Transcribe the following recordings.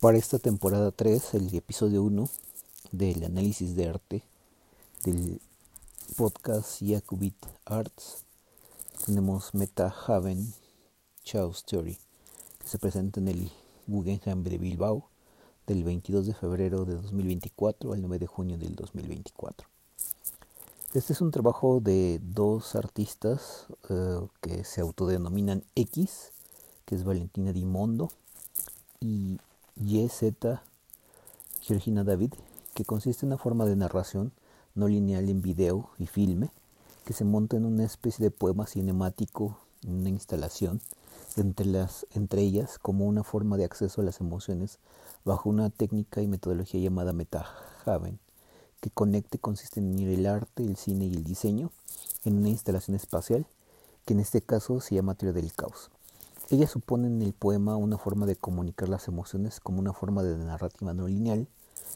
Para esta temporada 3, el episodio 1 del análisis de arte del podcast Jacobit Arts, tenemos Meta Haven Chao Story, que se presenta en el Guggenheim de Bilbao del 22 de febrero de 2024 al 9 de junio del 2024. Este es un trabajo de dos artistas uh, que se autodenominan X, que es Valentina Di Mondo y YZ Georgina David, que consiste en una forma de narración no lineal en video y filme, que se monta en una especie de poema cinemático, una instalación, entre, las, entre ellas como una forma de acceso a las emociones bajo una técnica y metodología llamada Metahaven, que conecte consiste en unir el arte, el cine y el diseño en una instalación espacial, que en este caso se llama Teoría del Caos. Ella supone en el poema una forma de comunicar las emociones como una forma de narrativa no lineal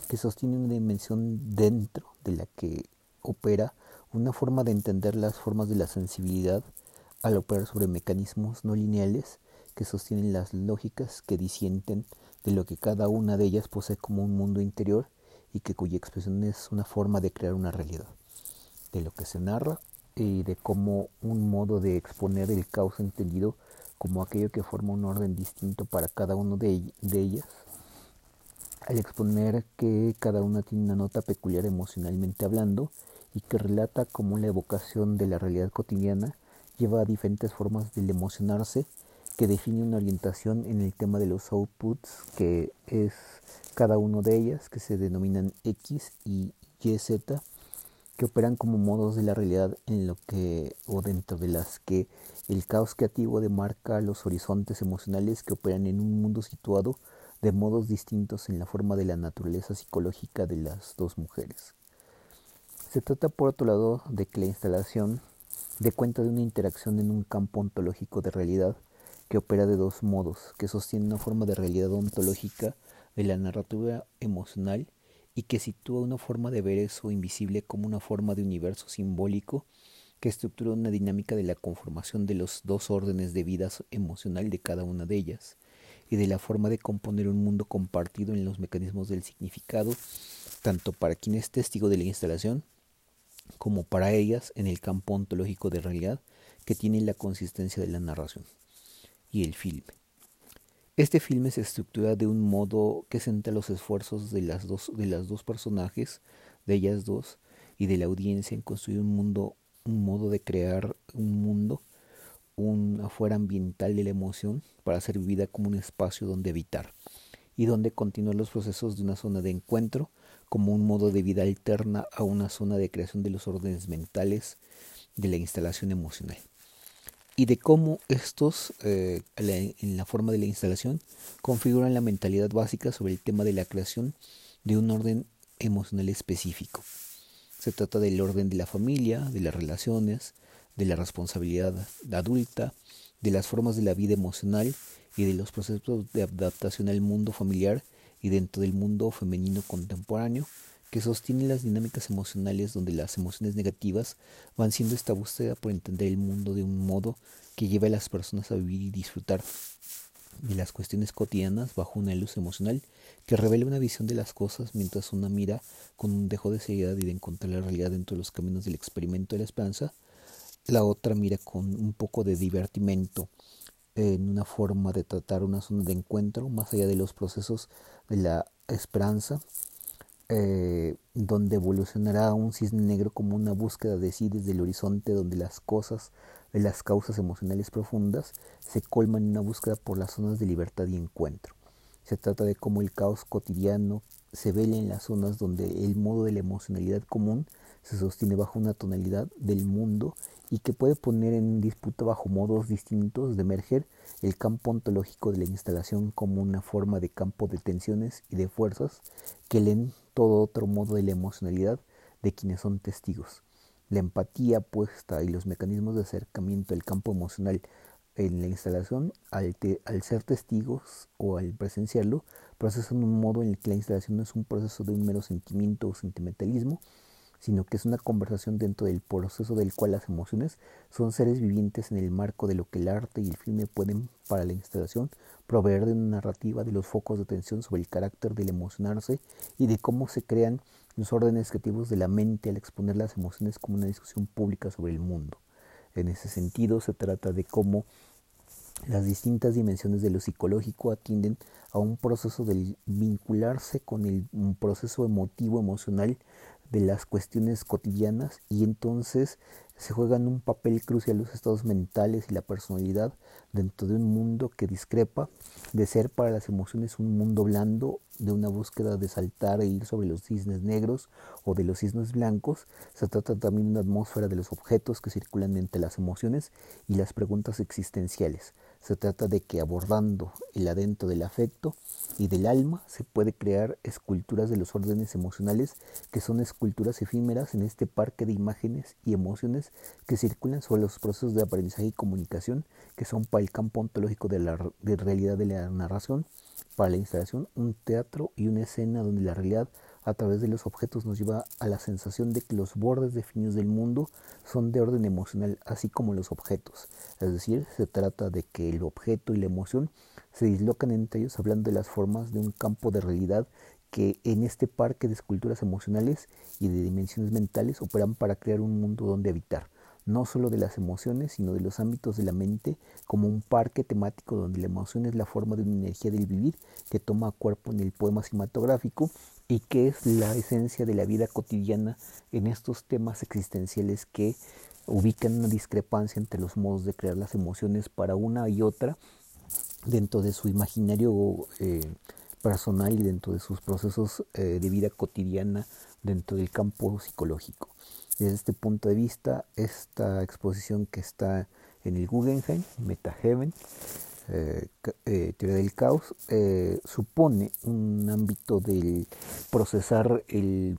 que sostiene una dimensión dentro de la que opera una forma de entender las formas de la sensibilidad al operar sobre mecanismos no lineales que sostienen las lógicas que disienten de lo que cada una de ellas posee como un mundo interior y que cuya expresión es una forma de crear una realidad, de lo que se narra y de cómo un modo de exponer el caos entendido como aquello que forma un orden distinto para cada uno de, ellas, al exponer que cada una tiene una nota peculiar emocionalmente hablando y que relata cómo la evocación de la realidad cotidiana lleva a diferentes formas del emocionarse que define una orientación en el tema de los outputs que es cada uno de ellas que se denominan X y YZ que operan como modos de la realidad en lo que o dentro de las que el caos creativo demarca los horizontes emocionales que operan en un mundo situado de modos distintos en la forma de la naturaleza psicológica de las dos mujeres. Se trata por otro lado de que la instalación dé cuenta de una interacción en un campo ontológico de realidad que opera de dos modos, que sostiene una forma de realidad ontológica de la narrativa emocional y que sitúa una forma de ver eso invisible como una forma de universo simbólico que estructura una dinámica de la conformación de los dos órdenes de vida emocional de cada una de ellas y de la forma de componer un mundo compartido en los mecanismos del significado, tanto para quien es testigo de la instalación como para ellas en el campo ontológico de realidad que tiene la consistencia de la narración y el filme. Este filme se estructura de un modo que centra los esfuerzos de las dos, de las dos personajes, de ellas dos, y de la audiencia en construir un mundo, un modo de crear un mundo, un afuera ambiental de la emoción para ser vivida como un espacio donde habitar y donde continuar los procesos de una zona de encuentro como un modo de vida alterna a una zona de creación de los órdenes mentales de la instalación emocional y de cómo estos, eh, en la forma de la instalación, configuran la mentalidad básica sobre el tema de la creación de un orden emocional específico. Se trata del orden de la familia, de las relaciones, de la responsabilidad adulta, de las formas de la vida emocional y de los procesos de adaptación al mundo familiar y dentro del mundo femenino contemporáneo, que sostiene las dinámicas emocionales donde las emociones negativas van siendo esta búsqueda por entender el mundo de un modo que lleva a las personas a vivir y disfrutar de las cuestiones cotidianas bajo una luz emocional que revela una visión de las cosas mientras una mira con un dejo de seriedad y de encontrar la realidad dentro de los caminos del experimento de la esperanza, la otra mira con un poco de divertimento en una forma de tratar una zona de encuentro más allá de los procesos de la esperanza eh, donde evolucionará un cisne negro como una búsqueda de sí desde el horizonte donde las cosas las causas emocionales profundas se colman en una búsqueda por las zonas de libertad y encuentro. Se trata de cómo el caos cotidiano se vela en las zonas donde el modo de la emocionalidad común se sostiene bajo una tonalidad del mundo y que puede poner en disputa bajo modos distintos de emerger el campo ontológico de la instalación como una forma de campo de tensiones y de fuerzas que leen todo otro modo de la emocionalidad de quienes son testigos. La empatía puesta y los mecanismos de acercamiento al campo emocional en la instalación, al, ser testigos o al presenciarlo, procesan un modo en el que la instalación no es un proceso de un mero sentimiento o sentimentalismo, sino que es una conversación dentro del proceso del cual las emociones son seres vivientes en el marco de lo que el arte y el filme pueden para la instalación proveer de una narrativa de los focos de atención sobre el carácter del emocionarse y de cómo se crean los órdenes creativos de la mente al exponer las emociones como una discusión pública sobre el mundo. En ese sentido se trata de cómo las distintas dimensiones de lo psicológico atienden a un proceso de vincularse con el proceso emotivo, emocional de las cuestiones cotidianas y entonces se juegan un papel crucial los estados mentales y la personalidad dentro de un mundo que discrepa de ser para las emociones un mundo blando, de una búsqueda de saltar e ir sobre los cisnes negros o de los cisnes blancos. Se trata también de una atmósfera de los objetos que circulan entre las emociones y las preguntas existenciales. Se trata de que abordando el adentro del afecto y del alma se puede crear esculturas de los órdenes emocionales que son esculturas efímeras en este parque de imágenes y emociones que circulan sobre los procesos de aprendizaje y comunicación que son para el campo ontológico de la de realidad de la narración, para la instalación un teatro y una escena donde la realidad a través de los objetos nos lleva a la sensación de que los bordes definidos del mundo son de orden emocional, así como los objetos. Es decir, se trata de que el objeto y la emoción se dislocan entre ellos hablando de las formas de un campo de realidad que en este parque de esculturas emocionales y de dimensiones mentales operan para crear un mundo donde habitar no solo de las emociones, sino de los ámbitos de la mente, como un parque temático donde la emoción es la forma de una energía del vivir que toma cuerpo en el poema cinematográfico y que es la esencia de la vida cotidiana en estos temas existenciales que ubican una discrepancia entre los modos de crear las emociones para una y otra dentro de su imaginario eh, personal y dentro de sus procesos eh, de vida cotidiana dentro del campo psicológico. Desde este punto de vista, esta exposición que está en el Guggenheim, Metaheaven, eh, eh, teoría del caos, eh, supone un ámbito del procesar el,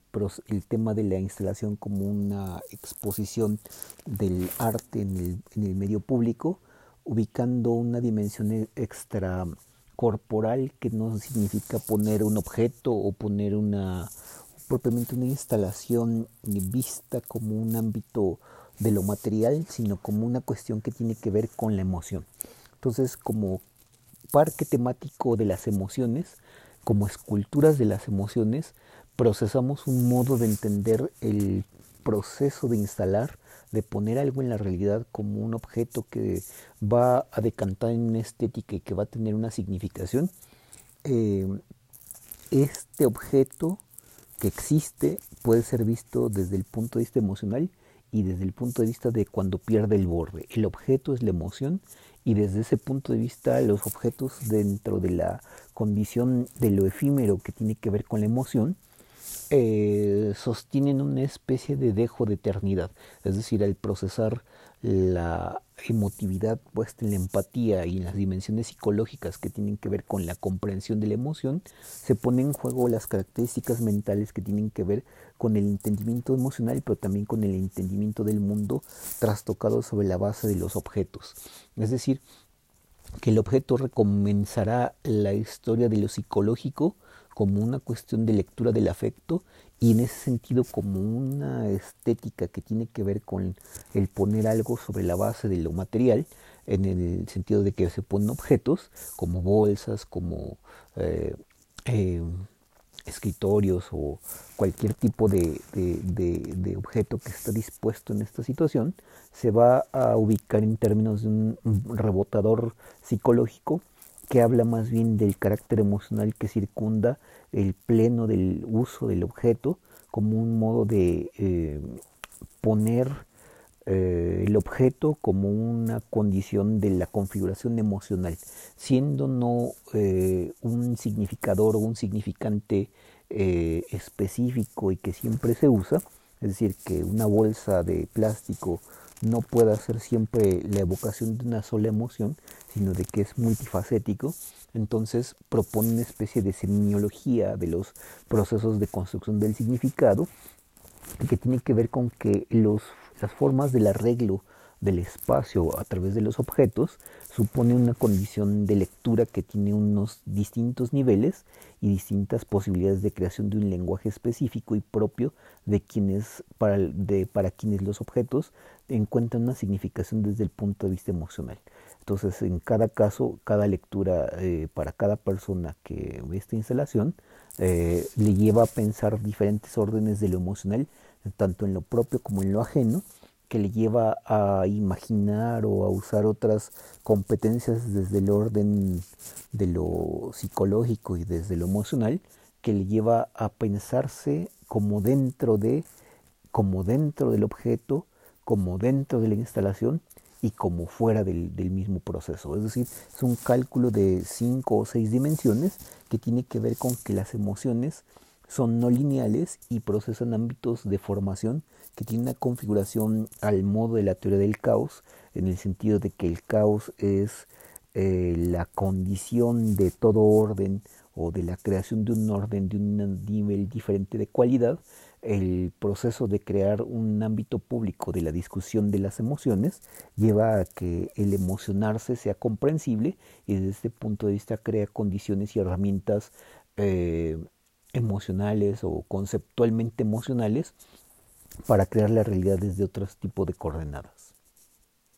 tema de la instalación como una exposición del arte en el, en medio público, ubicando una dimensión e-, extra corporal que no significa poner un objeto o poner una, propiamente una instalación vista como un ámbito de lo material, sino como una cuestión que tiene que ver con la emoción. Entonces, como parque temático de las emociones, como esculturas de las emociones, procesamos un modo de entender el proceso de instalar, de poner algo en la realidad como un objeto que va a decantar en una estética y que va a tener una significación. Eh, este objeto que existe puede ser visto desde el punto de vista emocional y desde el punto de vista de cuando pierde el borde. El objeto es la emoción y desde ese punto de vista los objetos dentro de la condición de lo efímero que tiene que ver con la emoción eh, sostienen una especie de dejo de eternidad. Es decir, al procesar la emotividad puesta en la empatía y en las dimensiones psicológicas que tienen que ver con la comprensión de la emoción, se ponen en juego las características mentales que tienen que ver con el entendimiento emocional, pero también con el entendimiento del mundo trastocado sobre la base de los objetos. Es decir, que el objeto recomenzará la historia de lo psicológico como una cuestión de lectura del afecto y en ese sentido como una estética que tiene que ver con el poner algo sobre la base de lo material, en el sentido de que se ponen objetos como bolsas, como eh, eh, escritorios o cualquier tipo de, objeto que está dispuesto en esta situación, se va a ubicar en términos de un rebotador psicológico que habla más bien del carácter emocional que circunda el pleno del uso del objeto como un modo de eh, poner eh, el objeto como una condición de la configuración emocional, siendo no eh, un significador o un significante específico y que siempre se usa, es decir, que una bolsa de plástico no pueda ser siempre la evocación de una sola emoción, sino de que es multifacético, entonces propone una especie de semiología de los procesos de construcción del significado que tiene que ver con que los, las formas del arreglo del espacio a través de los objetos supone una condición de lectura que tiene unos distintos niveles y distintas posibilidades de creación de un lenguaje específico y propio de quienes para, de, para quienes los objetos encuentran una significación desde el punto de vista emocional. Entonces, en cada caso, cada lectura eh, para cada persona que ve esta instalación eh, le lleva a pensar diferentes órdenes de lo emocional, tanto en lo propio como en lo ajeno, que le lleva a imaginar o a usar otras competencias desde el orden de lo psicológico y desde lo emocional, que le lleva a pensarse como dentro de, como dentro del objeto, como dentro de la instalación y como fuera del, mismo proceso. Es decir, es un cálculo de cinco o seis dimensiones que tiene que ver con que las emociones son no lineales y procesan ámbitos de formación que tienen una configuración al modo de la teoría del caos, en el sentido de que el caos es eh, la condición de todo orden o de la creación de un orden de un nivel diferente de cualidad, el proceso de crear un ámbito público de la discusión de las emociones lleva a que el emocionarse sea comprensible y desde este punto de vista crea condiciones y herramientas eh, emocionales o conceptualmente emocionales para crear la realidad desde otros tipos de coordenadas.